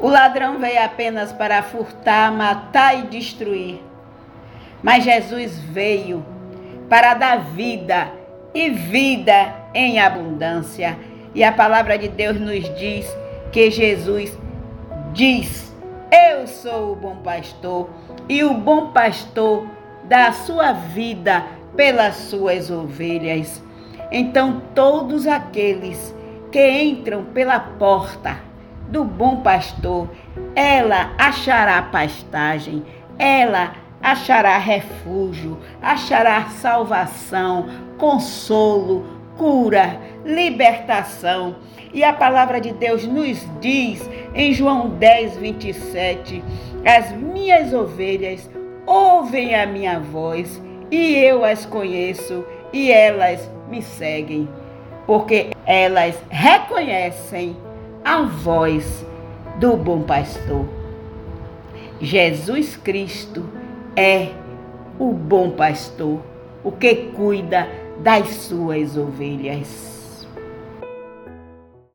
O ladrão veio apenas para furtar, matar e destruir. Mas Jesus veio para dar vida e vida em abundância. E a palavra de Deus nos diz que Jesus diz: Eu sou o bom pastor, e o bom pastor dá a sua vida pelas suas ovelhas. Então, todos aqueles que entram pela porta do bom pastor, ela achará pastagem, ela achará refúgio, achará salvação, consolo, cura, libertação. E a palavra de Deus nos diz em João 10, 27: As minhas ovelhas ouvem a minha voz e eu as conheço e elas me seguem, porque elas reconhecem a voz do bom pastor. Jesus Cristo é o bom pastor, o que cuida das suas ovelhas.